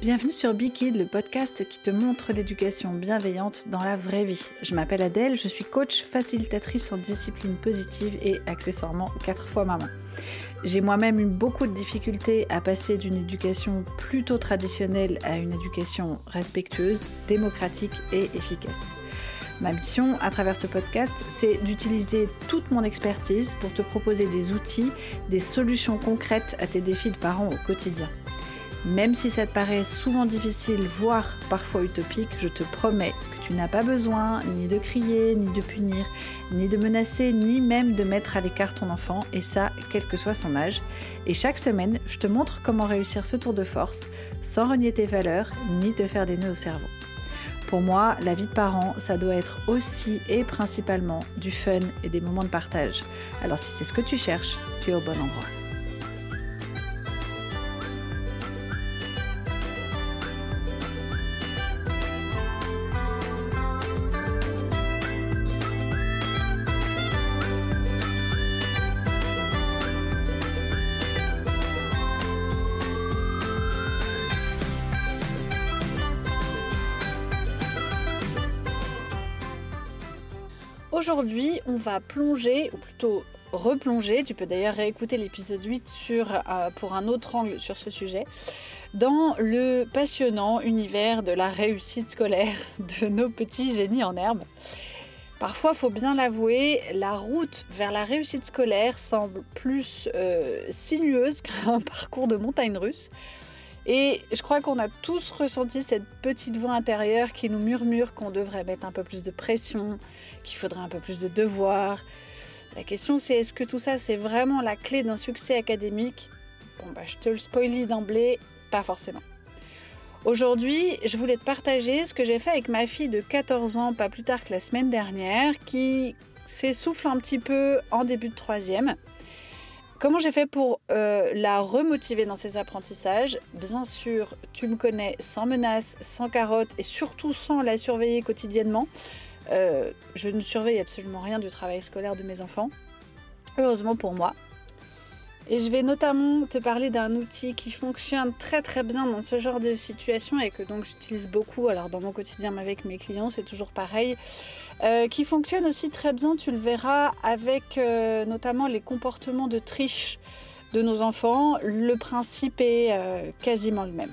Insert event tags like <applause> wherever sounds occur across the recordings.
Bienvenue sur Bikid, le podcast qui te montre l'éducation bienveillante dans la vraie vie. Je m'appelle Adèle, je suis coach facilitatrice en discipline positive et accessoirement quatre fois maman. J'ai moi-même eu beaucoup de difficultés à passer d'une éducation plutôt traditionnelle à une éducation respectueuse, démocratique et efficace. Ma mission à travers ce podcast, c'est d'utiliser toute mon expertise pour te proposer des outils, des solutions concrètes à tes défis de parents au quotidien. Même si ça te paraît souvent difficile, voire parfois utopique, je te promets que tu n'as pas besoin ni de crier, ni de punir, ni de menacer, ni même de mettre à l'écart ton enfant, et ça, quel que soit son âge. Et chaque semaine, je te montre comment réussir ce tour de force sans renier tes valeurs, ni te faire des nœuds au cerveau. Pour moi, la vie de parent, ça doit être aussi et principalement du fun et des moments de partage. Alors si c'est ce que tu cherches, tu es au bon endroit. Aujourd'hui, on va plonger, ou plutôt replonger, tu peux d'ailleurs réécouter l'épisode 8 sur, euh, pour un autre angle sur ce sujet, dans le passionnant univers de la réussite scolaire <laughs> de nos petits génies en herbe. Parfois, faut bien l'avouer, la route vers la réussite scolaire semble plus euh, sinueuse <laughs> qu'un parcours de montagne russe. Et je crois qu'on a tous ressenti cette petite voix intérieure qui nous murmure qu'on devrait mettre un peu plus de pression, qu'il faudrait un peu plus de devoirs. La question c'est est-ce que tout ça c'est vraiment la clé d'un succès académique? Bon bah je te le spoilie d'emblée, pas forcément. Aujourd'hui, je voulais te partager ce que j'ai fait avec ma fille de 14 ans, pas plus tard que la semaine dernière, qui s'essouffle un petit peu en début de troisième. Comment j'ai fait pour euh, la remotiver dans ses apprentissages? Bien sûr, tu me connais sans menace, sans carotte et surtout sans la surveiller quotidiennement. Euh, je ne surveille absolument rien du travail scolaire de mes enfants. Heureusement pour moi. Et je vais notamment te parler d'un outil qui fonctionne très très bien dans ce genre de situation et que donc j'utilise beaucoup. Alors dans mon quotidien avec mes clients, c'est toujours pareil. Euh, qui fonctionne aussi très bien, tu le verras, avec euh, notamment les comportements de triche de nos enfants. Le principe est euh, quasiment le même.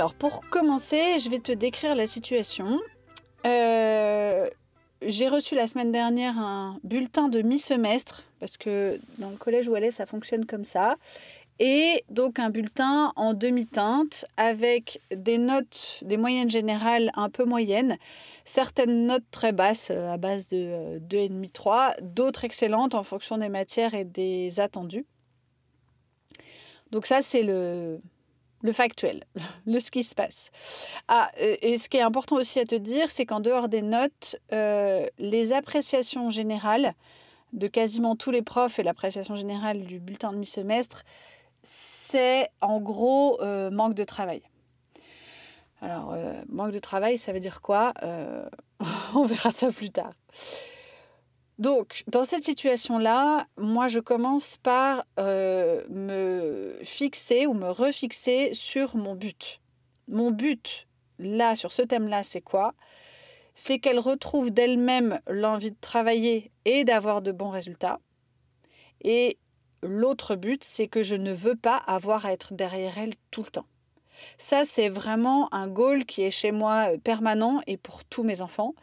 Alors, pour commencer, je vais te décrire la situation. Euh, j'ai reçu la semaine dernière un bulletin de mi-semestre, parce que dans le collège où elle est, ça fonctionne comme ça. Et donc un bulletin en demi-teinte avec des notes, des moyennes générales un peu moyennes, certaines notes très basses euh, à base de 2,5-3, euh, d'autres excellentes en fonction des matières et des attendus. Donc ça, c'est le, le factuel, <laughs> le ce qui se passe. Ah, et ce qui est important aussi à te dire, c'est qu'en dehors des notes, euh, les appréciations générales de quasiment tous les profs et l'appréciation générale du bulletin de mi-semestre, c'est en gros euh, manque de travail. Alors, euh, manque de travail, ça veut dire quoi? <laughs> On verra ça plus tard. Donc, dans cette situation-là, moi, je commence par euh, me fixer ou me refixer sur mon but. Mon but, là, sur ce thème-là, c'est quoi? C'est qu'elle retrouve d'elle-même l'envie de travailler et d'avoir de bons résultats. Et l'autre but, c'est que je ne veux pas avoir à être derrière elle tout le temps. Ça, c'est vraiment un goal qui est chez moi euh, permanent et pour tous mes enfants.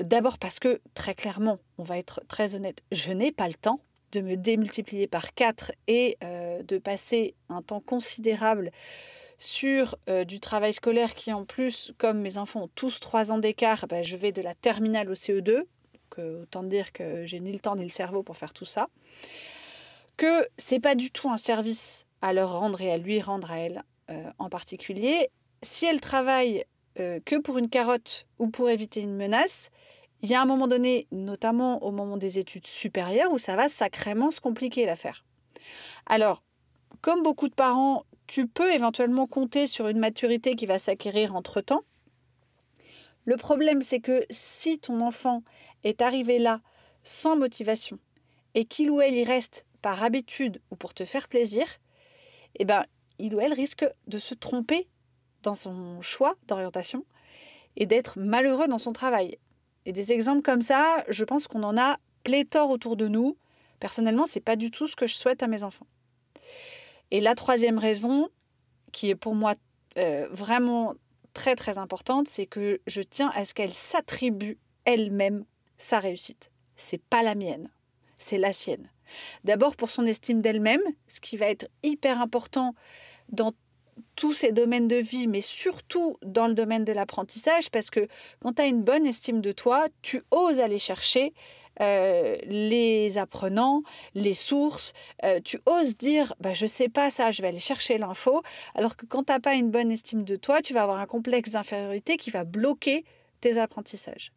D'abord parce que, très clairement, on va être très honnête, je n'ai pas le temps de me démultiplier par 4 et euh, de passer un temps considérable sur euh, du travail scolaire qui en plus, comme mes enfants ont tous 3 ans d'écart, bah, je vais de la terminale au CE2, que, autant dire que j'ai ni le temps ni le cerveau pour faire tout ça, que c'est pas du tout un service à leur rendre et à lui rendre à elle euh, en particulier. Si elle travaille que pour une carotte ou pour éviter une menace, il y a un moment donné, notamment au moment des études supérieures, où ça va sacrément se compliquer l'affaire. Alors, comme beaucoup de parents, tu peux éventuellement compter sur une maturité qui va s'acquérir entre-temps. Le problème, c'est que si ton enfant est arrivé là sans motivation et qu'il ou elle y reste par habitude ou pour te faire plaisir, eh ben, il ou elle risque de se tromper dans son choix d'orientation et d'être malheureux dans son travail. Et des exemples comme ça, je pense qu'on en a pléthore autour de nous. Personnellement, c'est pas du tout ce que je souhaite à mes enfants. Et la troisième raison, qui est pour moi euh, vraiment très très importante, c'est que je tiens à ce qu'elle s'attribue elle-même sa réussite. C'est pas la mienne, c'est la sienne. D'abord pour son estime d'elle-même, ce qui va être hyper important dans tous ces domaines de vie, mais surtout dans le domaine de l'apprentissage, parce que quand tu as une bonne estime de toi, tu oses aller chercher euh, les apprenants, les sources. Euh, tu oses dire, bah, je sais pas ça, je vais aller chercher l'info. Alors que quand tu n'as pas une bonne estime de toi, tu vas avoir un complexe d'infériorité qui va bloquer tes apprentissages.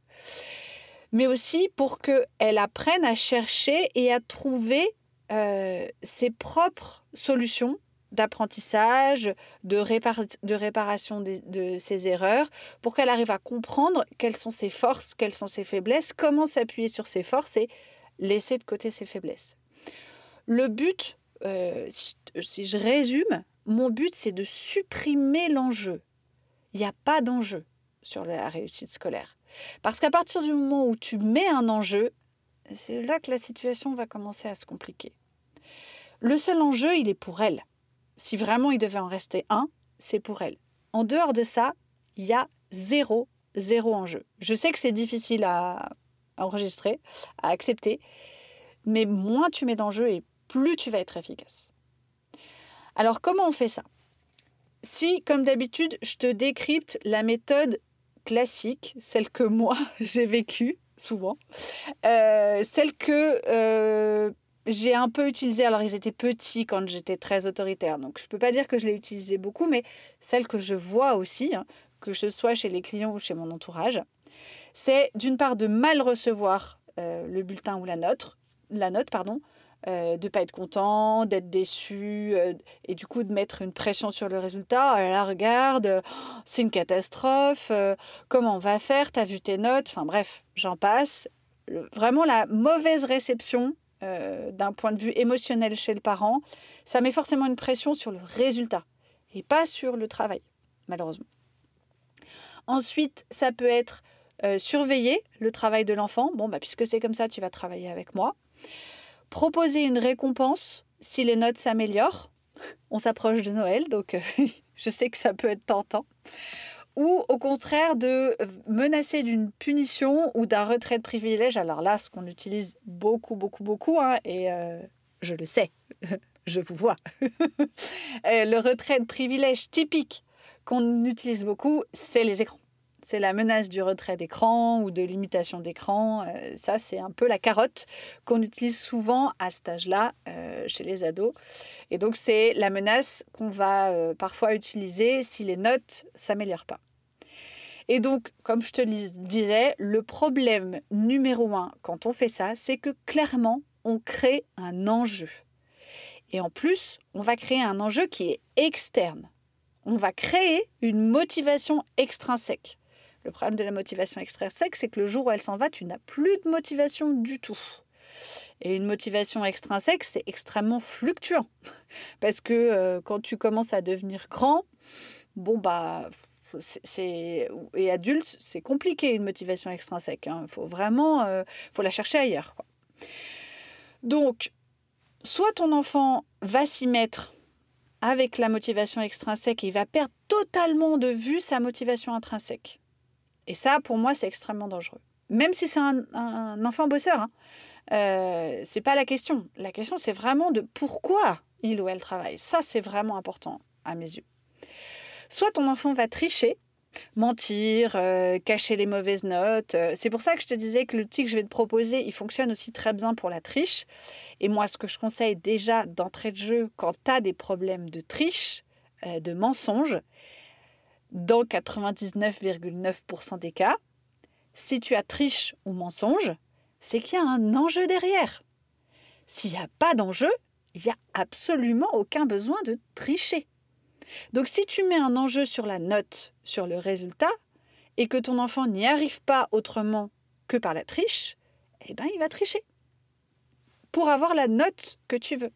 Mais aussi pour qu'elle apprenne à chercher et à trouver euh, ses propres solutions d'apprentissage, de, réparation de, ses erreurs, pour qu'elle arrive à comprendre quelles sont ses forces, quelles sont ses faiblesses, comment s'appuyer sur ses forces et laisser de côté ses faiblesses. Le but, euh, si, je résume, mon but, c'est de supprimer l'enjeu. Il n'y a pas d'enjeu sur la réussite scolaire. Parce qu'à partir du moment où tu mets un enjeu, c'est là que la situation va commencer à se compliquer. Le seul enjeu, il est pour elle si vraiment il devait en rester un, c'est pour elle. En dehors de ça, il y a zéro, zéro enjeu. Je sais que c'est difficile à, enregistrer, à accepter, mais moins tu mets d'enjeu et plus tu vas être efficace. Alors comment on fait ça? Si, comme d'habitude, je te décrypte la méthode classique, celle que moi <laughs> j'ai vécue souvent, euh, celle que euh, j'ai un peu utilisé, alors ils étaient petits quand j'étais très autoritaire, donc je ne peux pas dire que je l'ai utilisé beaucoup, mais celle que je vois aussi, hein, que ce soit chez les clients ou chez mon entourage, c'est d'une part de mal recevoir euh, le bulletin ou la note, la note pardon, euh, de pas être content, d'être déçu, euh, et du coup de mettre une pression sur le résultat. Oh là, regarde, c'est une catastrophe, comment on va faire, t'as vu tes notes, enfin bref, j'en passe. vraiment la mauvaise réception euh, d'un point de vue émotionnel chez le parent, ça met forcément une pression sur le résultat et pas sur le travail, malheureusement. Ensuite, ça peut être euh, surveiller le travail de l'enfant. Bon, bah, puisque c'est comme ça, tu vas travailler avec moi. Proposer une récompense si les notes s'améliorent. On s'approche de Noël, donc euh, <laughs> je sais que ça peut être tentant ou au contraire de menacer d'une punition ou d'un retrait de privilège. Alors là, ce qu'on utilise beaucoup, beaucoup, beaucoup, hein, et euh, je le sais, <laughs> je vous vois, <laughs> euh, le retrait de privilège typique qu'on utilise beaucoup, c'est les écrans. C'est la menace du retrait d'écran ou de limitation d'écran. Euh, ça, c'est un peu la carotte qu'on utilise souvent à cet âge-là chez les ados. Et donc, c'est la menace qu'on va parfois utiliser si les notes s'améliorent pas. Et donc, comme je te disais, le problème numéro un quand on fait ça, c'est que clairement, on crée un enjeu. Et en plus, on va créer un enjeu qui est externe. On va créer une motivation extrinsèque. Le problème de la motivation extrinsèque, c'est que le jour où elle s'en va, tu n'as plus de motivation du tout. Et une motivation extrinsèque, c'est extrêmement fluctuant. <laughs> Parce que euh, quand tu commences à devenir grand, bon, bah, c'est et adulte, c'est compliqué une motivation extrinsèque. Il hein. faut vraiment, euh, faut la chercher ailleurs. Donc, soit ton enfant va s'y mettre avec la motivation extrinsèque et il va perdre totalement de vue sa motivation intrinsèque. Et ça, pour moi, c'est extrêmement dangereux. Même si c'est un, enfant bosseur, hein, euh, c'est pas la question. La question, c'est vraiment de pourquoi il ou elle travaille. Ça, c'est vraiment important à mes yeux. Soit ton enfant va tricher, mentir, euh, cacher les mauvaises notes. Euh, c'est pour ça que je te disais que l'outil que je vais te proposer, il fonctionne aussi très bien pour la triche. Et moi, ce que je conseille déjà d'entrée de jeu quand tu as des problèmes de triche, euh, de mensonge, dans 99,9% des cas, si tu as triche ou mensonge, c'est qu'il y a un enjeu derrière. S'il n'y a pas d'enjeu, il n'y a absolument aucun besoin de tricher. Donc si tu mets un enjeu sur la note, sur le résultat, et que ton enfant n'y arrive pas autrement que par la triche, eh ben il va tricher pour avoir la note que tu veux.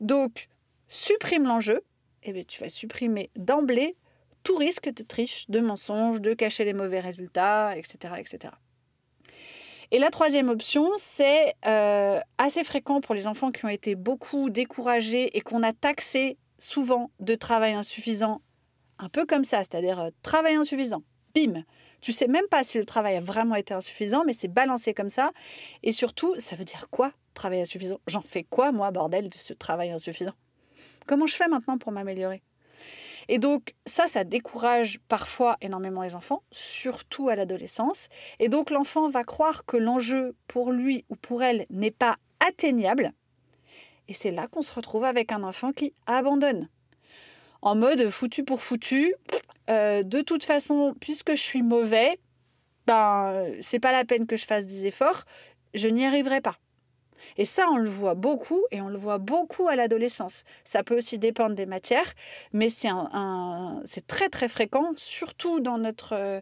Donc supprime l'enjeu, et eh bien tu vas supprimer d'emblée tout risque de triche, de mensonge, de cacher les mauvais résultats, etc. etc. Et la troisième option, c'est euh, assez fréquent pour les enfants qui ont été beaucoup découragés et qu'on a taxé souvent de travail insuffisant, un peu comme ça, c'est-à-dire euh, travail insuffisant, bim. Tu sais même pas si le travail a vraiment été insuffisant, mais c'est balancé comme ça. Et surtout, ça veut dire quoi, travail insuffisant? J'en fais quoi, moi, bordel, de ce travail insuffisant? Comment je fais maintenant pour m'améliorer? Et donc ça, ça décourage parfois énormément les enfants, surtout à l'adolescence. Et donc l'enfant va croire que l'enjeu pour lui ou pour elle n'est pas atteignable. Et c'est là qu'on se retrouve avec un enfant qui abandonne. En mode foutu pour foutu. Euh, de toute façon, puisque je suis mauvais, ben, c'est pas la peine que je fasse des efforts, je n'y arriverai pas. Et ça, on le voit beaucoup et on le voit beaucoup à l'adolescence. Ça peut aussi dépendre des matières, mais c'est très très fréquent, surtout dans notre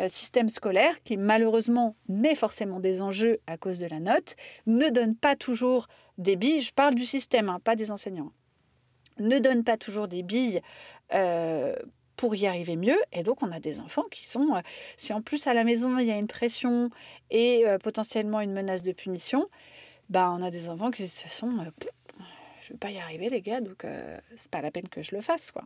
euh, système scolaire qui malheureusement met forcément des enjeux à cause de la note, ne donne pas toujours des billes, je parle du système, hein, pas des enseignants, ne donne pas toujours des billes. Euh, pour y arriver mieux. Et donc, on a des enfants qui sont, euh, si en plus à la maison il y a une pression et potentiellement une menace de punition, bah, on a des enfants qui se sont euh, je ne vais pas y arriver les gars, donc euh, c'est pas la peine que je le fasse quoi.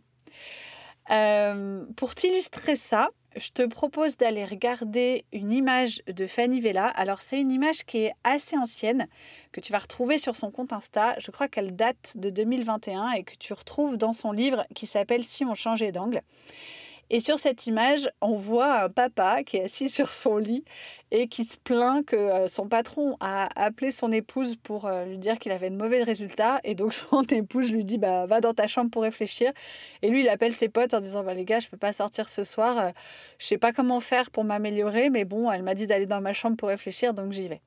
Euh, pour t'illustrer ça, je te propose d'aller regarder une image de Fanny Vella. Alors c'est une image qui est assez ancienne, que tu vas retrouver sur son compte Insta. Je crois qu'elle date de 2021 et que tu retrouves dans son livre qui s'appelle Si on changeait d'angle. Et sur cette image, on voit un papa qui est assis sur son lit et qui se plaint que euh, son patron a appelé son épouse pour euh, lui dire qu'il avait de mauvais résultats. Et donc <laughs> son épouse lui dit bah, Va dans ta chambre pour réfléchir. Et lui, il appelle ses potes en disant bah, Les gars, je ne peux pas sortir ce soir. Euh, je sais pas comment faire pour m'améliorer, mais bon, elle m'a dit d'aller dans ma chambre pour réfléchir, donc j'y vais.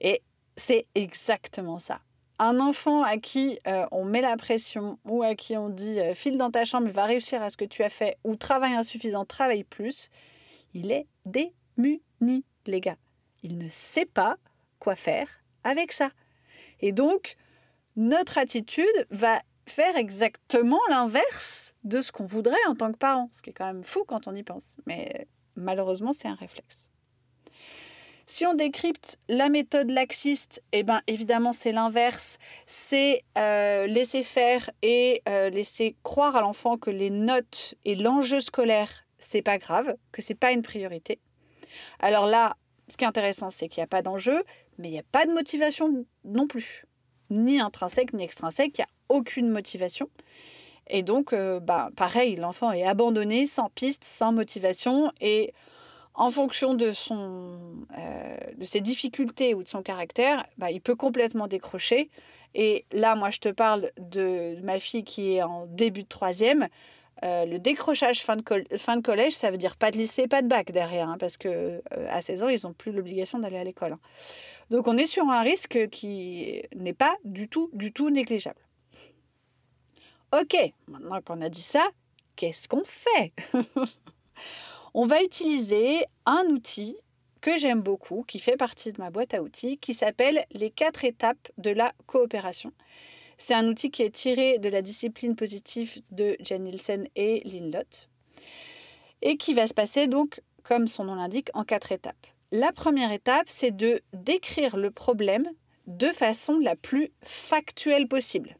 Et c'est exactement ça un enfant à qui euh, on met la pression ou à qui on dit euh, file dans ta chambre, va réussir à ce que tu as fait ou travaille insuffisant, travaille plus, il est démuni, les gars. Il ne sait pas quoi faire avec ça. Et donc, notre attitude va faire exactement l'inverse de ce qu'on voudrait en tant que parent, ce qui est quand même fou quand on y pense. Mais malheureusement, c'est un réflexe. Si on décrypte la méthode laxiste, eh ben, évidemment, c'est l'inverse. C'est euh, laisser faire et euh, laisser croire à l'enfant que les notes et l'enjeu scolaire, c'est pas grave, que c'est pas une priorité. Alors là, ce qui est intéressant, c'est qu'il n'y a pas d'enjeu, mais il n'y a pas de motivation non plus. Ni intrinsèque, ni extrinsèque, il n'y a aucune motivation. Et donc, euh, bah, pareil, l'enfant est abandonné, sans piste, sans motivation. Et en fonction de, son, euh, de ses difficultés ou de son caractère, bah, il peut complètement décrocher. Et là, moi, je te parle de ma fille qui est en début de troisième. Euh, le décrochage fin de, collège, ça veut dire pas de lycée, pas de bac derrière, hein, parce que euh, à 16 ans, ils n'ont plus l'obligation d'aller à l'école. Hein. Donc, on est sur un risque qui n'est pas du tout, du tout négligeable. Ok, maintenant qu'on a dit ça, qu'est-ce qu'on fait? <laughs> on va utiliser un outil que j'aime beaucoup, qui fait partie de ma boîte à outils, qui s'appelle les quatre étapes de la coopération. C'est un outil qui est tiré de la discipline positive de Jen Nielsen et Lynn Lott, et qui va se passer donc, comme son nom l'indique, en quatre étapes. La première étape, c'est de décrire le problème de façon la plus factuelle possible.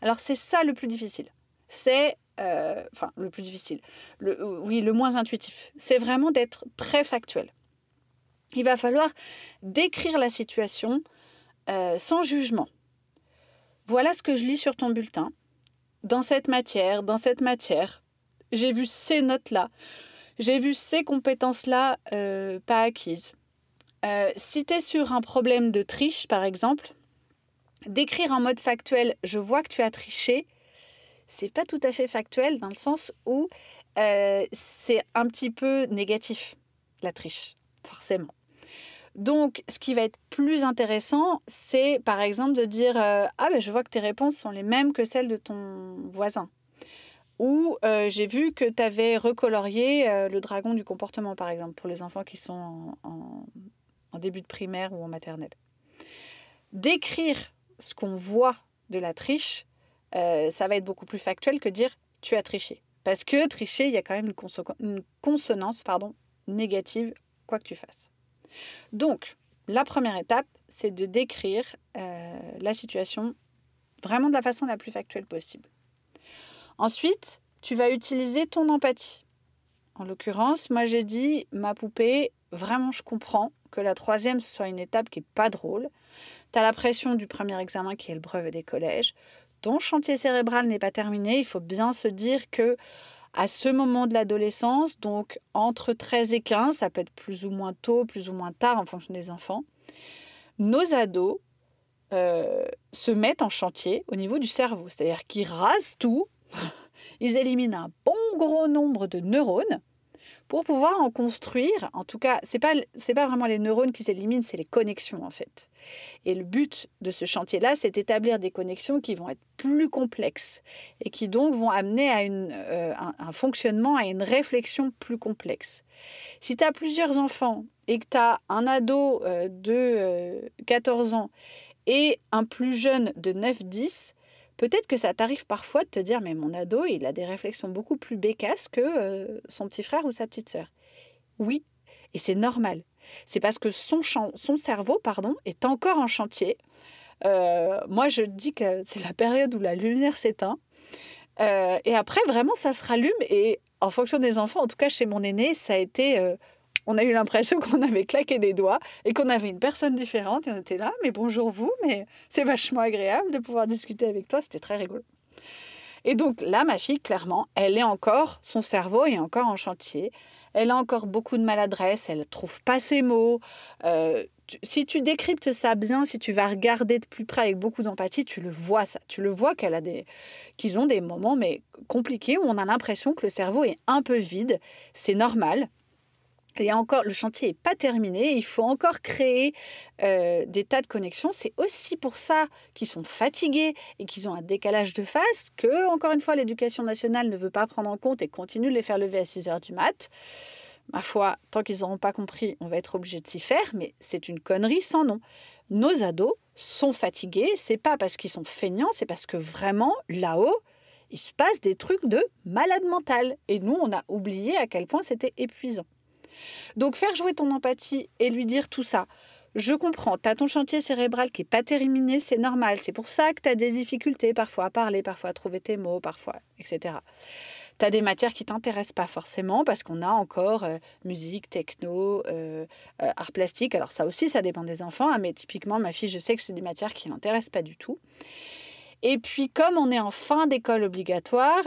Alors c'est ça le plus difficile. C'est euh, enfin le plus difficile, le, euh, oui, le moins intuitif, c'est vraiment d'être très factuel. Il va falloir décrire la situation euh, sans jugement. Voilà ce que je lis sur ton bulletin. Dans cette matière, dans cette matière, j'ai vu ces notes-là, j'ai vu ces compétences-là pas acquises. si tu es sur un problème de triche, par exemple, décrire en mode factuel, je vois que tu as triché, c'est pas tout à fait factuel dans le sens où euh, c'est un petit peu négatif, la triche, forcément. Donc, ce qui va être plus intéressant, c'est par exemple de dire euh, Ah, ben je vois que tes réponses sont les mêmes que celles de ton voisin. où euh, j'ai vu que tu avais recolorié le dragon du comportement, par exemple, pour les enfants qui sont en début de primaire ou en maternelle. Décrire ce qu'on voit de la triche, euh, ça va être beaucoup plus factuel que dire tu as triché. Parce que tricher, il y a quand même une, consonance pardon, négative, quoi que tu fasses. Donc, la première étape, c'est de décrire euh, la situation vraiment de la façon la plus factuelle possible. Ensuite, tu vas utiliser ton empathie. En l'occurrence, moi j'ai dit, ma poupée, vraiment je comprends que la troisième soit une étape qui n'est pas drôle. Tu as la pression du premier examen qui est le brevet des collèges ton chantier cérébral n'est pas terminé, il faut bien se dire que à ce moment de l'adolescence, donc entre 13 et 15, ça peut être plus ou moins tôt, plus ou moins tard en fonction des enfants, nos ados euh, se mettent en chantier au niveau du cerveau, c'est-à-dire qu'ils rasent tout, <laughs> ils éliminent un bon gros nombre de neurones pour pouvoir en construire. En tout cas, c'est pas c'est pas vraiment les neurones qui s'éliminent, c'est les connexions en fait. Et le but de ce chantier-là, c'est d'établir des connexions qui vont être plus complexes et qui donc vont amener à une, euh, un, fonctionnement, à une réflexion plus complexe. Si tu as plusieurs enfants et que tu as un ado euh, de 14 euh, ans et un plus jeune de 9-10, Peut-être que ça t'arrive parfois de te dire, mais mon ado, il a des réflexions beaucoup plus bécasses que euh, son petit frère ou sa petite sœur. Oui, et c'est normal. C'est parce que son, cerveau pardon, est encore en chantier. Euh, moi, je dis que c'est la période où la lumière s'éteint. Euh, et après, vraiment, ça se rallume. Et en fonction des enfants, en tout cas chez mon aîné, ça a été on a eu l'impression <laughs> qu'on avait claqué des doigts et qu'on avait une personne différente. Et on était là, mais bonjour vous, mais c'est vachement agréable de pouvoir discuter avec toi. C'était très rigolo. Et donc là, ma fille, clairement, elle est encore, son cerveau est encore en chantier. Elle a encore beaucoup de maladresse, elle ne trouve pas ses mots. Euh, si tu décryptes ça bien, si tu vas regarder de plus près avec beaucoup d'empathie, tu le vois ça. Tu le vois qu'elle a des, qu'ils ont des moments mais compliqués où on a l'impression que le cerveau est un peu vide. C'est normal. Et encore, le chantier n'est pas terminé, il faut encore créer des tas de connexions. C'est aussi pour ça qu'ils sont fatigués et qu'ils ont un décalage de phase que, encore une fois, l'éducation nationale ne veut pas prendre en compte et continue de les faire lever à 6 heures du mat. Ma foi, tant qu'ils n'auront pas compris, on va être obligé de s'y faire, mais c'est une connerie sans nom. Nos ados sont fatigués, c'est pas parce qu'ils sont feignants, c'est parce que vraiment, là-haut, il se passe des trucs de malade mental. Et nous, on a oublié à quel point c'était épuisant. Donc faire jouer ton empathie et lui dire tout ça. Je comprends, tu as ton chantier cérébral qui n'est pas terminé, c'est normal. C'est pour ça que tu as des difficultés parfois à parler, parfois à trouver tes mots, parfois, etc. Tu as des matières qui t'intéressent pas forcément parce qu'on a encore euh, musique, techno, euh, euh, art plastique. Alors ça aussi, ça dépend des enfants, hein, mais typiquement, ma fille, je sais que c'est des matières qui l'intéressent pas du tout. Et puis, comme on est en fin d'école obligatoire,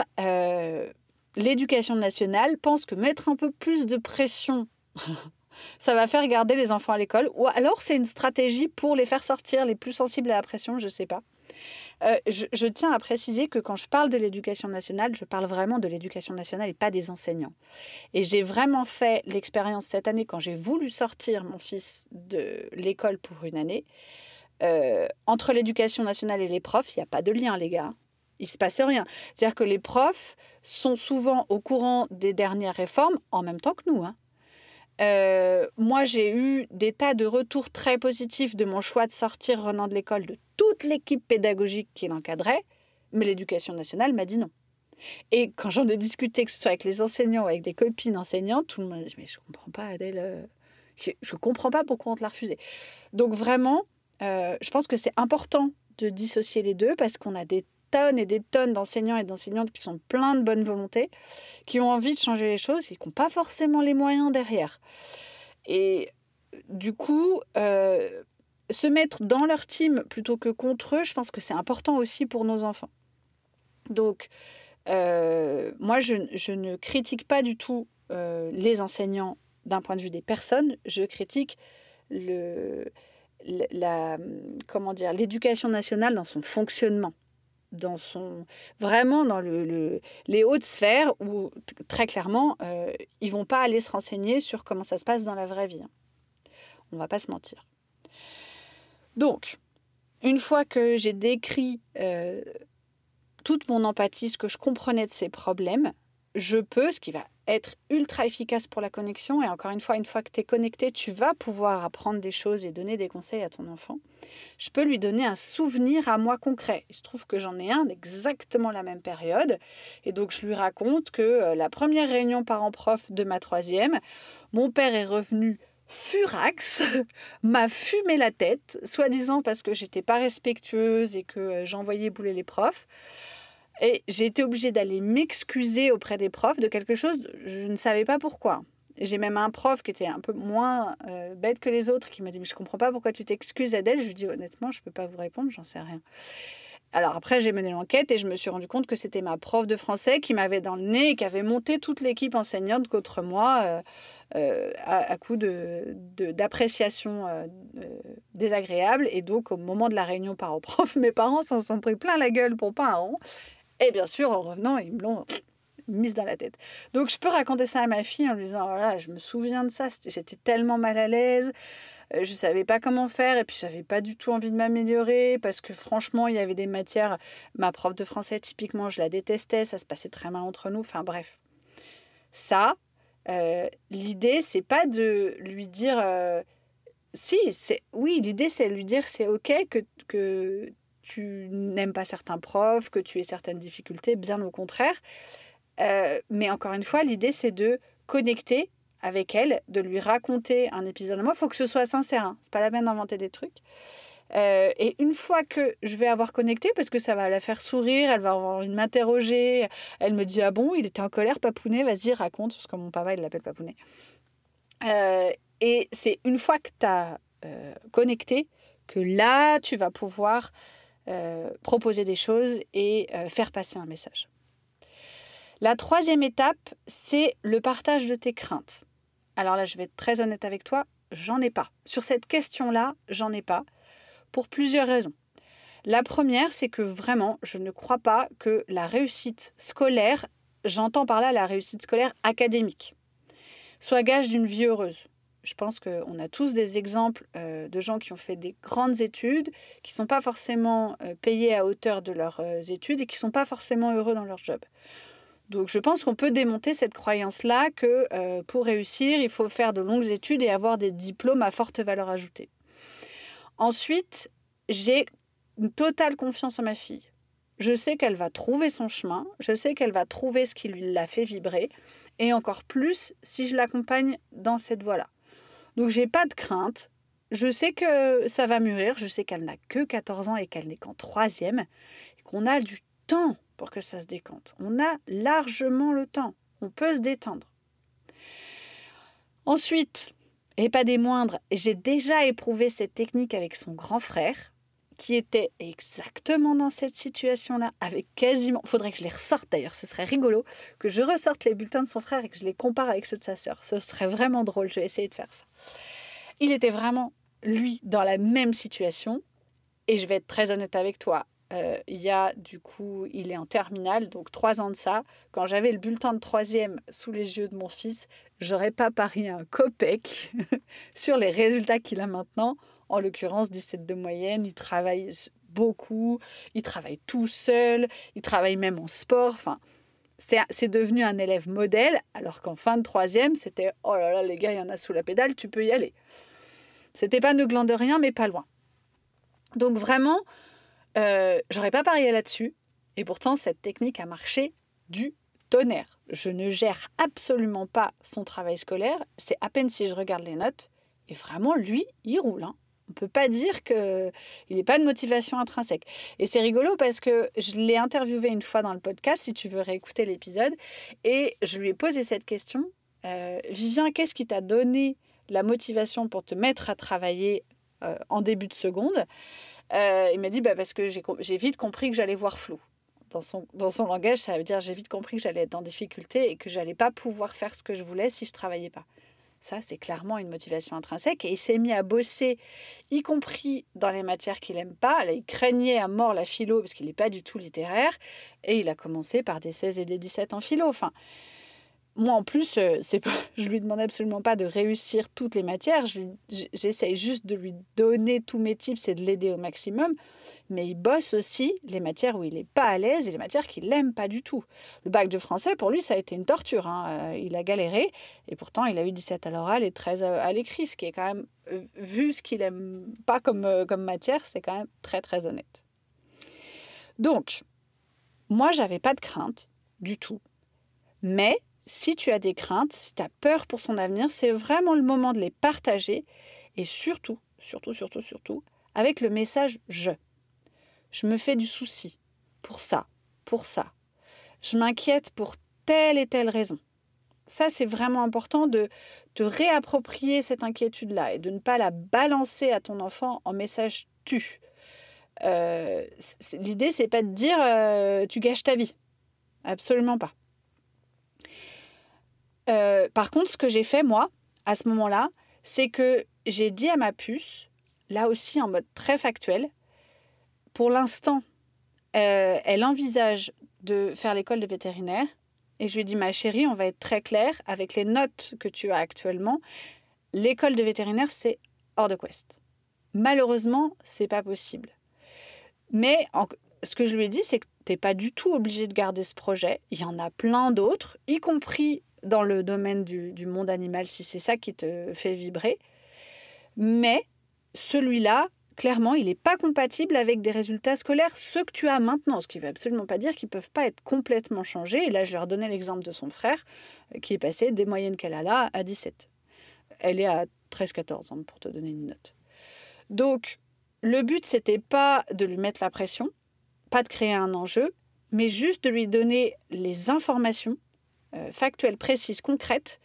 l'éducation nationale pense que mettre un peu plus de pression, <laughs> ça va faire garder les enfants à l'école. Ou alors c'est une stratégie pour les faire sortir les plus sensibles à la pression, je ne sais pas. Euh, je, tiens à préciser que quand je parle de l'éducation nationale, je parle vraiment de l'éducation nationale et pas des enseignants. Et j'ai vraiment fait l'expérience cette année quand j'ai voulu sortir mon fils de l'école pour une année. Euh, entre l'éducation nationale et les profs, il n'y a pas de lien, les gars il se passe rien. C'est-à-dire que les profs sont souvent au courant des dernières réformes en même temps que nous. Hein. Euh, moi, j'ai eu des tas de retours très positifs de mon choix de sortir Renan de l'école, de toute l'équipe pédagogique qui l'encadrait, mais l'éducation nationale m'a dit non. Et quand j'en ai discuté, que ce soit avec les enseignants ou avec des copines enseignantes, tout le monde dit Mais je comprends pas, Adèle, euh, je ne comprends pas pourquoi on te l'a refusé. Donc, vraiment, euh, je pense que c'est important de dissocier les deux parce qu'on a des tonnes et des tonnes d'enseignants et d'enseignantes qui sont pleins de bonne volonté, qui ont envie de changer les choses et qui n'ont pas forcément les moyens derrière. Et du coup, euh, se mettre dans leur team plutôt que contre eux, je pense que c'est important aussi pour nos enfants. Donc, euh, moi, je, ne critique pas du tout euh, les enseignants d'un point de vue des personnes, je critique le, la, comment dire, l'éducation nationale dans son fonctionnement dans son vraiment dans le, les hautes sphères où très clairement euh, ils vont pas aller se renseigner sur comment ça se passe dans la vraie vie. Hein. On va pas se mentir. Donc une fois que j'ai décrit euh, toute mon empathie, ce que je comprenais de ses problèmes, je peux, ce qui va être ultra efficace pour la connexion, et encore une fois, une fois que tu es connecté, tu vas pouvoir apprendre des choses et donner des conseils à ton enfant. Je peux lui donner un souvenir à moi concret. Il se trouve que j'en ai un d'exactement la même période, et donc je lui raconte que euh, la première réunion parents-prof de ma troisième, mon père est revenu furax, <laughs> m'a fumé la tête, soi-disant parce que j'étais pas respectueuse et que euh, j'envoyais bouler les profs. Et j'ai été obligée d'aller m'excuser auprès des profs de quelque chose, je ne savais pas pourquoi. J'ai même un prof qui était un peu moins euh, bête que les autres qui m'a dit Mais je comprends pas pourquoi tu t'excuses, Adèle. Je lui dis Honnêtement, je ne peux pas vous répondre, j'en sais rien. Alors après, j'ai mené l'enquête et je me suis rendu compte que c'était ma prof de français qui m'avait dans le nez et qui avait monté toute l'équipe enseignante contre moi. Euh, euh, à, coup d'appréciation de, désagréable. Et donc, au moment de la réunion parents-prof, <laughs> mes parents s'en sont pris plein la gueule pour pas un rond. Et bien sûr, en revenant, ils me l'ont mise dans la tête. Donc je peux raconter ça à ma fille en lui disant, voilà, je me souviens de ça, j'étais tellement mal à l'aise, euh, je savais pas comment faire et puis j'avais pas du tout envie de m'améliorer parce que franchement, il y avait des matières, ma prof de français typiquement, je la détestais, ça se passait très mal entre nous, enfin bref. Ça, euh, l'idée, c'est pas de lui dire... Euh, si, c'est oui, l'idée c'est de lui dire c'est ok que, que tu n'aimes pas certains profs, que tu aies certaines difficultés, bien au contraire. Euh, mais encore une fois, l'idée, c'est de connecter avec elle, de lui raconter un épisode. Moi, il faut que ce soit sincère. Hein. C'est pas la peine d'inventer des trucs. Euh, et une fois que je vais avoir connecté, parce que ça va la faire sourire, elle va avoir envie de m'interroger, elle me dit Ah bon, il était en colère, Papounet, vas-y, raconte, parce que mon papa, il l'appelle Papounet. Euh, et c'est une fois que tu as connecté que là, tu vas pouvoir euh, proposer des choses et euh, faire passer un message. La troisième étape, c'est le partage de tes craintes. Alors là, je vais être très honnête avec toi, j'en ai pas. Sur cette question-là, j'en ai pas, pour plusieurs raisons. La première, c'est que vraiment, je ne crois pas que la réussite scolaire, j'entends par là la réussite scolaire académique, soit gage d'une vie heureuse je pense qu'on a tous des exemples euh, de gens qui ont fait des grandes études, qui ne sont pas forcément euh, payés à hauteur de leurs euh, études et qui ne sont pas forcément heureux dans leur job. Donc je pense qu'on peut démonter cette croyance-là que pour réussir, il faut faire de longues études et avoir des diplômes à forte valeur ajoutée. Ensuite, j'ai une totale confiance en ma fille. Je sais qu'elle va trouver son chemin, je sais qu'elle va trouver ce qui lui l'a fait vibrer, et encore plus si je l'accompagne dans cette voie-là. Donc j'ai pas de crainte. Je sais que ça va mûrir. Je sais qu'elle n'a que 14 ans et qu'elle n'est qu'en troisième. Et qu'on a du temps pour que ça se décante. On a largement le temps. On peut se détendre. Ensuite, et pas des moindres, j'ai déjà éprouvé cette technique avec son grand frère qui était exactement dans cette situation-là, avec quasiment. Faudrait que je les ressorte d'ailleurs, ce serait rigolo que je ressorte les bulletins de son frère et que je les compare avec ceux de sa sœur. Ce serait vraiment drôle, je vais essayer de faire ça. Il était vraiment, lui, dans la même situation. Et je vais être très honnête avec toi. Euh, il y a du coup, il est en terminale, donc trois ans de ça. Quand j'avais le bulletin de troisième sous les yeux de mon fils, j'aurais pas parié un copec <laughs> sur les résultats qu'il a maintenant en l'occurrence 17 de moyenne, il travaille beaucoup, il travaille tout seul, il travaille même en sport. Enfin, c'est devenu un élève modèle, alors qu'en fin de troisième, c'était oh là là, les gars, il y en a sous la pédale, tu peux y aller. C'était pas ne de rien, mais pas loin. Donc vraiment, euh, j'aurais pas parié là-dessus. Et pourtant, cette technique a marché du tonnerre. Je ne gère absolument pas son travail scolaire. C'est à peine si je regarde les notes. Et vraiment, lui, il roule. Hein. On peut pas dire qu'il n'est pas de motivation intrinsèque. Et c'est rigolo parce que je l'ai interviewé une fois dans le podcast, si tu veux réécouter l'épisode, et je lui ai posé cette question. Euh, Vivien, qu'est-ce qui t'a donné la motivation pour te mettre à travailler euh, en début de seconde? Euh, Il m'a dit bah, parce que j'ai vite compris que j'allais voir flou. Dans son, dans son langage, ça veut dire j'ai vite compris que j'allais être en difficulté et que j'allais pas pouvoir faire ce que je voulais si je travaillais pas. Ça, c'est clairement une motivation intrinsèque. Et il s'est mis à bosser, y compris dans les matières qu'il n'aime pas. Là, il craignait à mort la philo parce qu'il n'est pas du tout littéraire. Et il a commencé par des 16 et des 17 en philo. Enfin, moi, en plus, euh, c'est pas, <laughs> je lui demande absolument pas de réussir toutes les matières. J'essaye juste de lui donner tous mes tips et de l'aider au maximum. Mais il bosse aussi les matières où il n'est pas à l'aise et les matières qu'il n'aime pas du tout. Le bac de français, pour lui, ça a été une torture. Hein. Euh, il a galéré et pourtant, il a eu 17 à l'oral et 13 à l'écrit, ce qui est quand même, euh, vu ce qu'il aime pas comme, comme matière, c'est quand même très, très honnête. Donc, moi, j'avais pas de crainte du tout. Mais si tu as des craintes, si tu as peur pour son avenir, c'est vraiment le moment de les partager et surtout, surtout, surtout, surtout, avec le message je. Je me fais du souci pour ça, pour ça. Je m'inquiète pour telle et telle raison. Ça, c'est vraiment important de te réapproprier cette inquiétude-là et de ne pas la balancer à ton enfant en message tu. Euh, L'idée, c'est pas de dire euh, tu gâches ta vie. Absolument pas. Euh, par contre, ce que j'ai fait, moi, à ce moment-là, c'est que j'ai dit à ma puce, là aussi en mode très factuel, pour l'instant, euh, elle envisage de faire l'école de vétérinaire. Et je lui ai dit, ma chérie, on va être très clair avec les notes que tu as actuellement. L'école de vétérinaire, c'est hors de quest. Malheureusement, c'est pas possible. Mais ce que je lui ai dit, c'est que tu n'es pas du tout obligé de garder ce projet. Il y en a plein d'autres, y compris dans le domaine du, monde animal si c'est ça qui te fait vibrer. Mais celui-là, clairement, il n'est pas compatible avec des résultats scolaires, ceux que tu as maintenant, ce qui ne veut absolument pas dire qu'ils ne peuvent pas être complètement changés. Et là, je vais redonner l'exemple de son frère, euh, qui est passé des moyennes qu'elle a là à 17. Elle est à 13-14 ans, pour te donner une note. Donc, le but, c'était pas de lui mettre la pression, pas de créer un enjeu, mais juste de lui donner les informations factuelle, précise, concrète,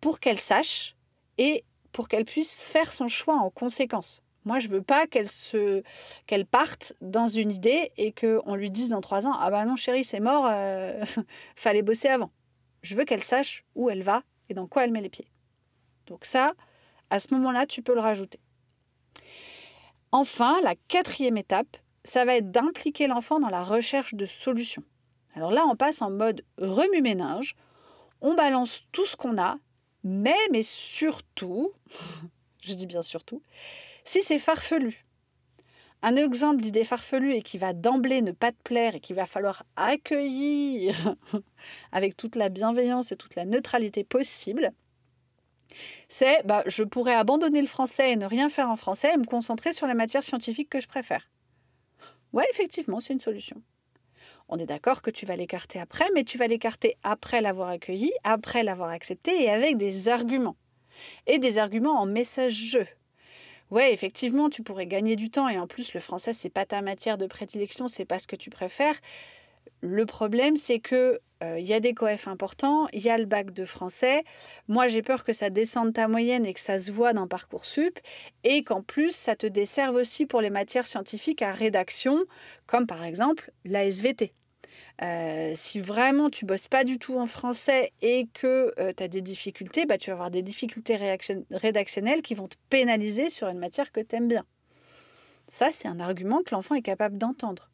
pour qu'elle sache et pour qu'elle puisse faire son choix en conséquence. Moi, je veux pas qu'elle se, qu'elle parte dans une idée et qu'on lui dise dans trois ans, ah bah non chérie, c'est mort, euh, <laughs> fallait bosser avant. Je veux qu'elle sache où elle va et dans quoi elle met les pieds. Donc ça, à ce moment-là, tu peux le rajouter. Enfin, la quatrième étape, ça va être d'impliquer l'enfant dans la recherche de solutions. Alors là, on passe en mode remue-ménage. On balance tout ce qu'on a, mais, mais surtout, <laughs> je dis bien surtout, si c'est farfelu. Un exemple d'idée farfelue et qui va d'emblée ne pas te plaire et qu'il va falloir accueillir <laughs> avec toute la bienveillance et toute la neutralité possible, c'est bah, je pourrais abandonner le français et ne rien faire en français et me concentrer sur la matière scientifique que je préfère. Ouais, effectivement, c'est une solution. On est d'accord que tu vas l'écarter après, mais tu vas l'écarter après l'avoir accueilli, après l'avoir accepté et avec des arguments. Et des arguments en message-jeu. Ouais, effectivement, tu pourrais gagner du temps et en plus le français c'est pas ta matière de prédilection, c'est pas ce que tu préfères. Le problème c'est que euh, il y a des coefs importants, il y a le bac de français. Moi, j'ai peur que ça descende ta moyenne et que ça se voit dans Parcoursup et qu'en plus ça te desserve aussi pour les matières scientifiques à rédaction comme par exemple la SVT. Euh, si vraiment tu bosses pas du tout en français et que euh, tu as des difficultés, bah, tu vas avoir des difficultés rédactionnelles qui vont te pénaliser sur une matière que tu aimes bien. Ça, c'est un argument que l'enfant est capable d'entendre.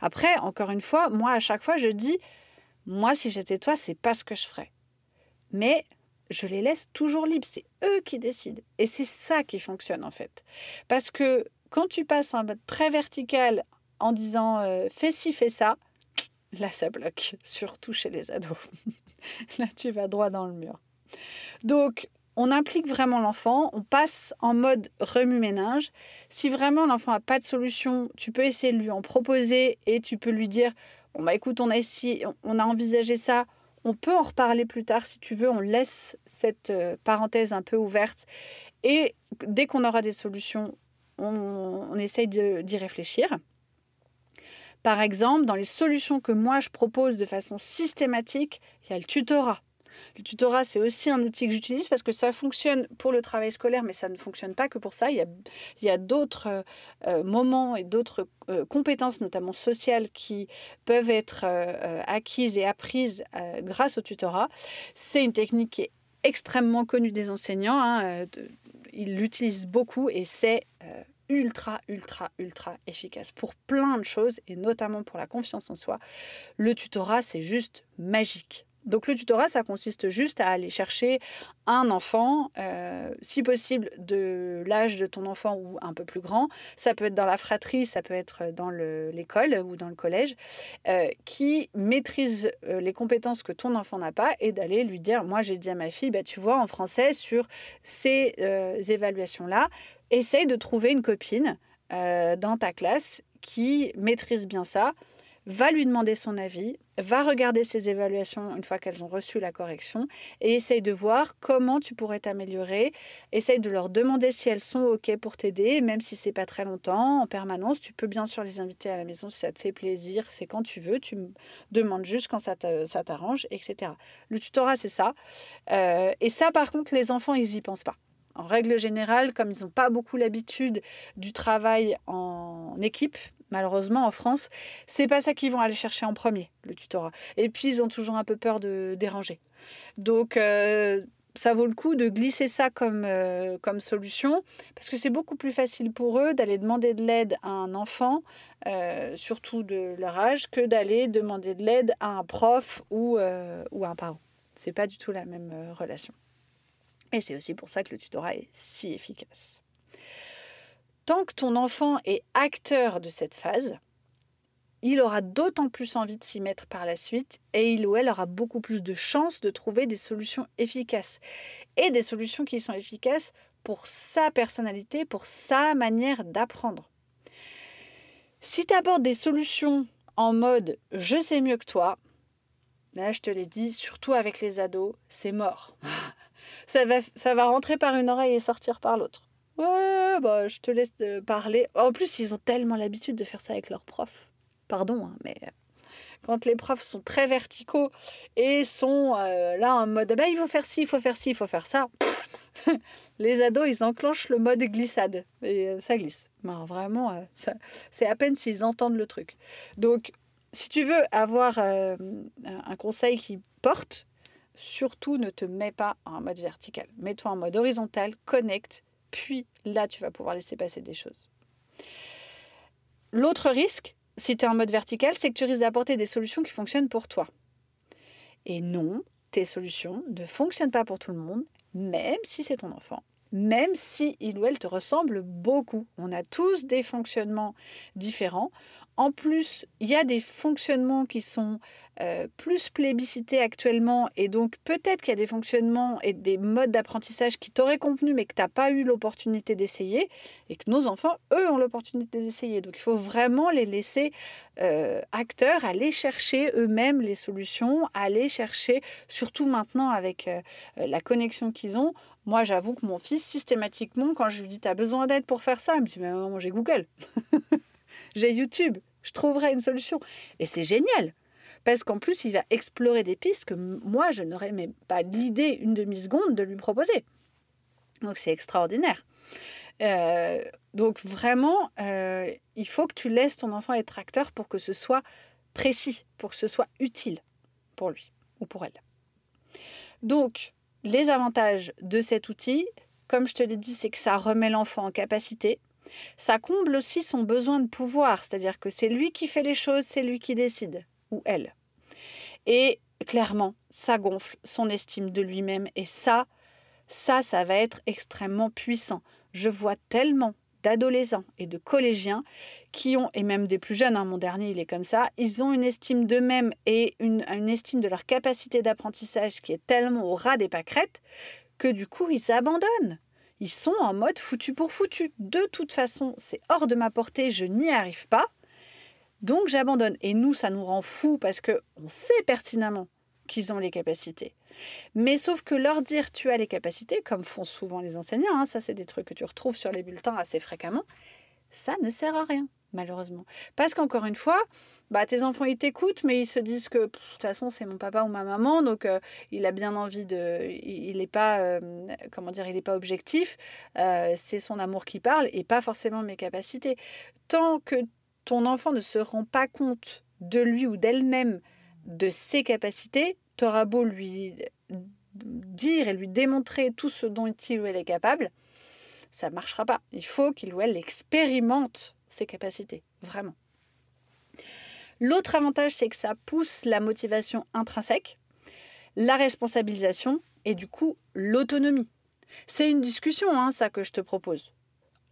Après, encore une fois, moi, à chaque fois, je dis, moi, si j'étais toi, c'est pas ce que je ferais. Mais je les laisse toujours libres. C'est eux qui décident. Et c'est ça qui fonctionne, en fait. Parce que quand tu passes un mode très vertical en disant euh, fais ci, fais ça, <laughs> là ça bloque, surtout chez les ados. <laughs> là tu vas droit dans le mur. Donc on implique vraiment l'enfant, on passe en mode remue-ménage. Si vraiment l'enfant n'a pas de solution, tu peux essayer de lui en proposer et tu peux lui dire bah écoute, on a, essayé, on a envisagé ça, on peut en reparler plus tard si tu veux, on laisse cette euh, parenthèse un peu ouverte. Et dès qu'on aura des solutions, on, on essaye d'y réfléchir. Par exemple, dans les solutions que moi je propose de façon systématique, il y a le tutorat. Le tutorat, c'est aussi un outil que j'utilise parce que ça fonctionne pour le travail scolaire, mais ça ne fonctionne pas que pour ça. Il y a, d'autres euh, euh, moments et d'autres euh, compétences, notamment sociales, qui peuvent être acquises et apprises grâce au tutorat. C'est une technique qui est extrêmement connue des enseignants. Hein, ils l'utilisent beaucoup et c'est ultra, ultra, ultra efficace pour plein de choses et notamment pour la confiance en soi. Le tutorat, c'est juste magique. Donc le tutorat, ça consiste juste à aller chercher un enfant, euh, si possible de l'âge de ton enfant ou un peu plus grand. Ça peut être dans la fratrie, ça peut être dans l'école ou dans le collège, euh, qui maîtrise euh, les compétences que ton enfant n'a pas et d'aller lui dire, moi j'ai dit à ma fille, bah, tu vois, en français, sur ces évaluations-là, essaye de trouver une copine dans ta classe qui maîtrise bien ça va lui demander son avis, va regarder ses évaluations une fois qu'elles ont reçu la correction et essaye de voir comment tu pourrais t'améliorer. Essaye de leur demander si elles sont OK pour t'aider, même si c'est pas très longtemps, en permanence. Tu peux bien sûr les inviter à la maison si ça te fait plaisir, c'est quand tu veux. Tu demandes juste quand ça t'arrange, etc. Le tutorat, c'est ça. Euh, et ça, par contre, les enfants, ils y pensent pas. En règle générale, comme ils n'ont pas beaucoup l'habitude du travail en équipe, malheureusement en France, c'est pas ça qu'ils vont aller chercher en premier, le tutorat. Et puis ils ont toujours un peu peur de déranger. Donc euh, ça vaut le coup de glisser ça comme, euh, comme solution, parce que c'est beaucoup plus facile pour eux d'aller demander de l'aide à un enfant, euh, surtout de leur âge, que d'aller demander de l'aide à un prof ou, ou à un parent. C'est pas du tout la même relation. Et c'est aussi pour ça que le tutorat est si efficace. Tant que ton enfant est acteur de cette phase, il aura d'autant plus envie de s'y mettre par la suite et il ou elle aura beaucoup plus de chances de trouver des solutions efficaces. Et des solutions qui sont efficaces pour sa personnalité, pour sa manière d'apprendre. Si tu abordes des solutions en mode je sais mieux que toi, là je te l'ai dit, surtout avec les ados, c'est mort. <laughs> ça, va, ça va rentrer par une oreille et sortir par l'autre. Ouais, bah, je te laisse euh, parler. En plus, ils ont tellement l'habitude de faire ça avec leurs profs. Pardon, hein, mais euh, quand les profs sont très verticaux et sont euh, là en mode bah, il faut faire ci, il faut faire ci, il faut faire ça, <laughs> les ados, ils enclenchent le mode glissade et ça glisse. Vraiment, c'est à peine s'ils entendent le truc. Donc, si tu veux avoir un conseil qui porte, surtout ne te mets pas en mode vertical. Mets-toi en mode horizontal, connecte, puis là, tu vas pouvoir laisser passer des choses. L'autre risque, si tu es en mode vertical, c'est que tu risques d'apporter des solutions qui fonctionnent pour toi. Et non, tes solutions ne fonctionnent pas pour tout le monde, même si c'est ton enfant, même si il ou elle te ressemble beaucoup. On a tous des fonctionnements différents. En plus, il y a des fonctionnements qui sont euh, plus plébiscités actuellement et donc peut-être qu'il y a des fonctionnements et des modes d'apprentissage qui t'auraient convenu mais que tu n'as pas eu l'opportunité d'essayer et que nos enfants, eux, ont l'opportunité d'essayer. Donc il faut vraiment les laisser euh, acteurs, aller chercher eux-mêmes les solutions, aller chercher, surtout maintenant avec euh, la connexion qu'ils ont. Moi, j'avoue que mon fils, systématiquement, quand je lui dis, tu as besoin d'aide pour faire ça, il me dit, mais maman, j'ai Google. J'ai YouTube je trouverai une solution. Et c'est génial. Parce qu'en plus, il va explorer des pistes que moi, je n'aurais même pas l'idée une demi-seconde de lui proposer. Donc c'est extraordinaire. Euh, donc vraiment, euh, il faut que tu laisses ton enfant être acteur pour que ce soit précis, pour que ce soit utile pour lui ou pour elle. Donc, les avantages de cet outil, comme je te l'ai dit, c'est que ça remet l'enfant en capacité ça comble aussi son besoin de pouvoir, c'est-à-dire que c'est lui qui fait les choses, c'est lui qui décide, ou elle. Et clairement, ça gonfle son estime de lui-même, et ça, ça, ça va être extrêmement puissant. Je vois tellement d'adolescents et de collégiens qui ont, et même des plus jeunes, hein, mon dernier il est comme ça, ils ont une estime d'eux-mêmes et une, une estime de leur capacité d'apprentissage qui est tellement au ras des pâquerettes que du coup ils abandonnent ils sont en mode foutu pour foutu. De toute façon, c'est hors de ma portée, je n'y arrive pas. Donc j'abandonne. Et nous, ça nous rend fous parce que on sait pertinemment qu'ils ont les capacités. Mais sauf que leur dire tu as les capacités, comme font souvent les enseignants, hein, ça c'est des trucs que tu retrouves sur les bulletins assez fréquemment, ça ne sert à rien malheureusement. Parce qu'encore une fois, bah, tes enfants, ils t'écoutent, mais ils se disent que de toute façon, c'est mon papa ou ma maman, donc euh, il a bien envie de... Il n'est pas, euh, comment dire, il n'est pas objectif, euh, c'est son amour qui parle et pas forcément mes capacités. Tant que ton enfant ne se rend pas compte de lui ou d'elle-même, de ses capacités, tu auras beau lui dire et lui démontrer tout ce dont il ou elle est capable, ça ne marchera pas. Il faut qu'il ou elle expérimente ses capacités, vraiment. L'autre avantage, c'est que ça pousse la motivation intrinsèque. la responsabilisation et du coup l'autonomie. C'est une discussion, hein, ça que je te propose.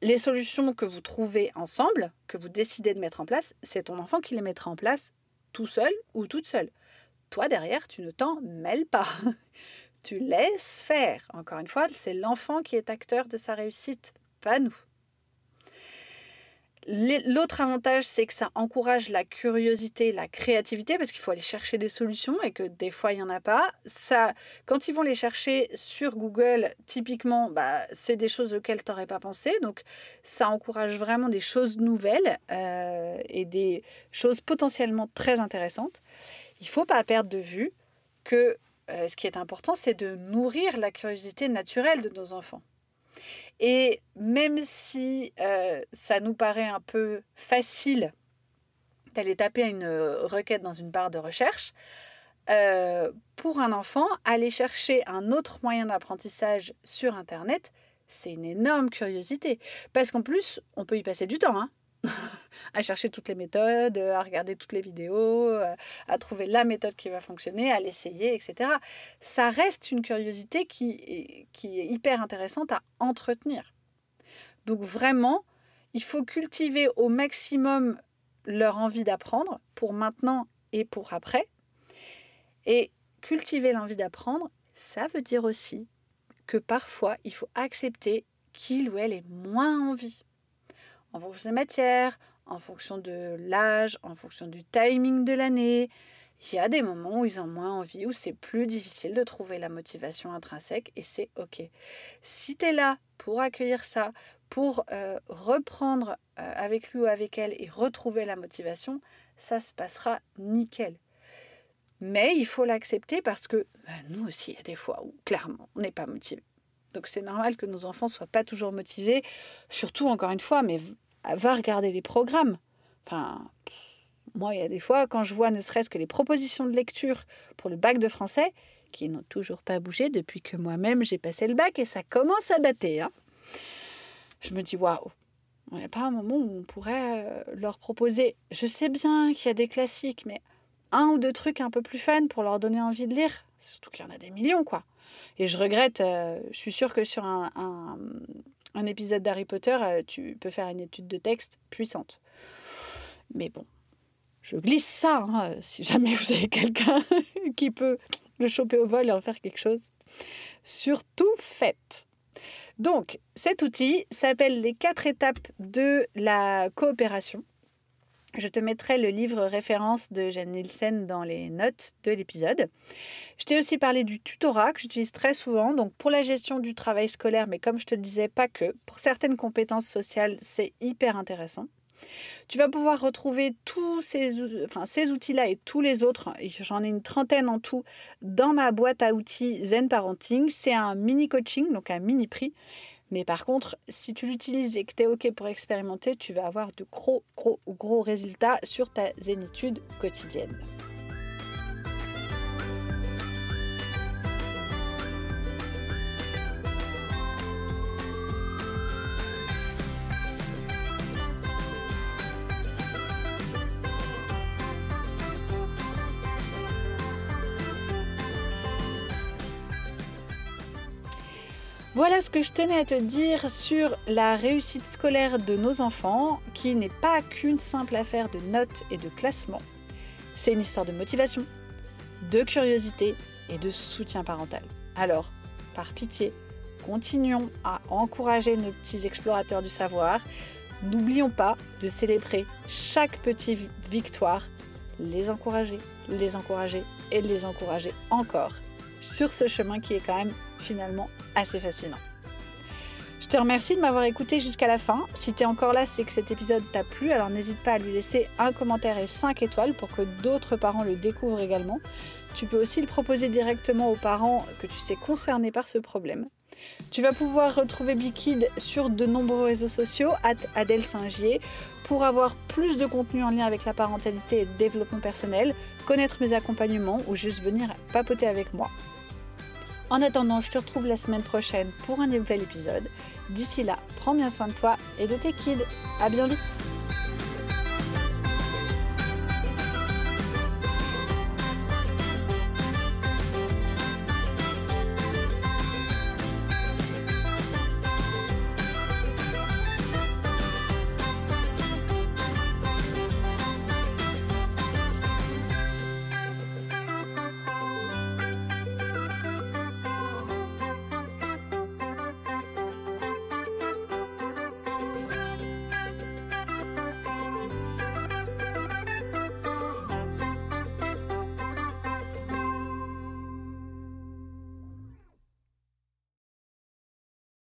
Les solutions que vous trouvez ensemble, que vous décidez de mettre en place, c'est ton enfant qui les mettra en place tout seul ou toute seule. Toi, derrière, tu ne t'en mêles pas. <laughs> tu laisses faire. Encore une fois, c'est l'enfant qui est acteur de sa réussite, pas nous. L'autre avantage, c'est que ça encourage la curiosité, la créativité, parce qu'il faut aller chercher des solutions et que des fois, il n'y en a pas. Ça, quand ils vont les chercher sur Google, typiquement, bah, c'est des choses auxquelles tu n'aurais pas pensé. Donc, ça encourage vraiment des choses nouvelles euh, et des choses potentiellement très intéressantes. Il ne faut pas perdre de vue que euh, ce qui est important, c'est de nourrir la curiosité naturelle de nos enfants. Et même si euh, ça nous paraît un peu facile d'aller taper une euh, requête dans une barre de recherche, euh, pour un enfant, aller chercher un autre moyen d'apprentissage sur Internet, c'est une énorme curiosité. Parce qu'en plus, on peut y passer du temps. Hein <laughs> à chercher toutes les méthodes, à regarder toutes les vidéos, euh, à trouver la méthode qui va fonctionner, à l'essayer, etc. Ça reste une curiosité qui est, qui est hyper intéressante à entretenir. Donc vraiment, il faut cultiver au maximum leur envie d'apprendre pour maintenant et pour après. Et cultiver l'envie d'apprendre, ça veut dire aussi que parfois, il faut accepter qu'il ou elle ait moins envie en fonction des matières, en fonction de l'âge, en fonction du timing de l'année. Il y a des moments où ils ont moins envie, où c'est plus difficile de trouver la motivation intrinsèque et c'est OK. Si tu es là pour accueillir ça, pour euh, reprendre euh, avec lui ou avec elle et retrouver la motivation, ça se passera nickel. Mais il faut l'accepter parce que ben, nous aussi, il y a des fois où clairement on n'est pas motivé. Donc c'est normal que nos enfants soient pas toujours motivés, surtout encore une fois, mais va regarder les programmes. Enfin, moi, il y a des fois, quand je vois ne serait-ce que les propositions de lecture pour le bac de français, qui n'ont toujours pas bougé depuis que moi-même j'ai passé le bac et ça commence à dater. Hein. Je me dis, waouh, il n'y a pas un moment où on pourrait euh, leur proposer. Je sais bien qu'il y a des classiques, mais un ou deux trucs un peu plus fun pour leur donner envie de lire. Surtout qu'il y en a des millions, quoi. Et je regrette, euh, je suis sûre que sur un, un épisode d'Harry Potter, euh, tu peux faire une étude de texte puissante. Mais bon, je glisse ça, hein, si jamais vous avez quelqu'un <laughs> qui peut le choper au vol et en faire quelque chose. Surtout faites. Donc, cet outil s'appelle les quatre étapes de la coopération. Je te mettrai le livre référence de Jeanne Nielsen dans les notes de l'épisode. Je t'ai aussi parlé du tutorat que j'utilise très souvent, donc pour la gestion du travail scolaire, mais comme je te le disais, pas que. Pour certaines compétences sociales, c'est hyper intéressant. Tu vas pouvoir retrouver tous ces, ces outils-là et tous les autres, j'en ai une trentaine en tout, dans ma boîte à outils Zen Parenting. C'est un mini coaching, donc un mini prix. Mais par contre, si tu l'utilises et que tu es OK pour expérimenter, tu vas avoir de gros, gros, gros résultats sur ta zénitude quotidienne. Voilà ce que je tenais à te dire sur la réussite scolaire de nos enfants, qui n'est pas qu'une simple affaire de notes et de classement. C'est une histoire de motivation, de curiosité et de soutien parental. Alors, par pitié, continuons à encourager nos petits explorateurs du savoir. N'oublions pas de célébrer chaque petite victoire, les encourager, les encourager et les encourager encore sur ce chemin qui est quand même finalement assez fascinant. Je te remercie de m'avoir écouté jusqu'à la fin. Si tu es encore là, c'est que cet épisode t'a plu, alors n'hésite pas à lui laisser un commentaire et 5 étoiles pour que d'autres parents le découvrent également. Tu peux aussi le proposer directement aux parents que tu sais concernés par ce problème. Tu vas pouvoir retrouver Bikid sur de nombreux réseaux sociaux, Adèle Singier, pour avoir plus de contenu en lien avec la parentalité et le développement personnel, connaître mes accompagnements ou juste venir papoter avec moi. En attendant, je te retrouve la semaine prochaine pour un nouvel épisode. D'ici là, prends bien soin de toi et de tes kids. À bien vite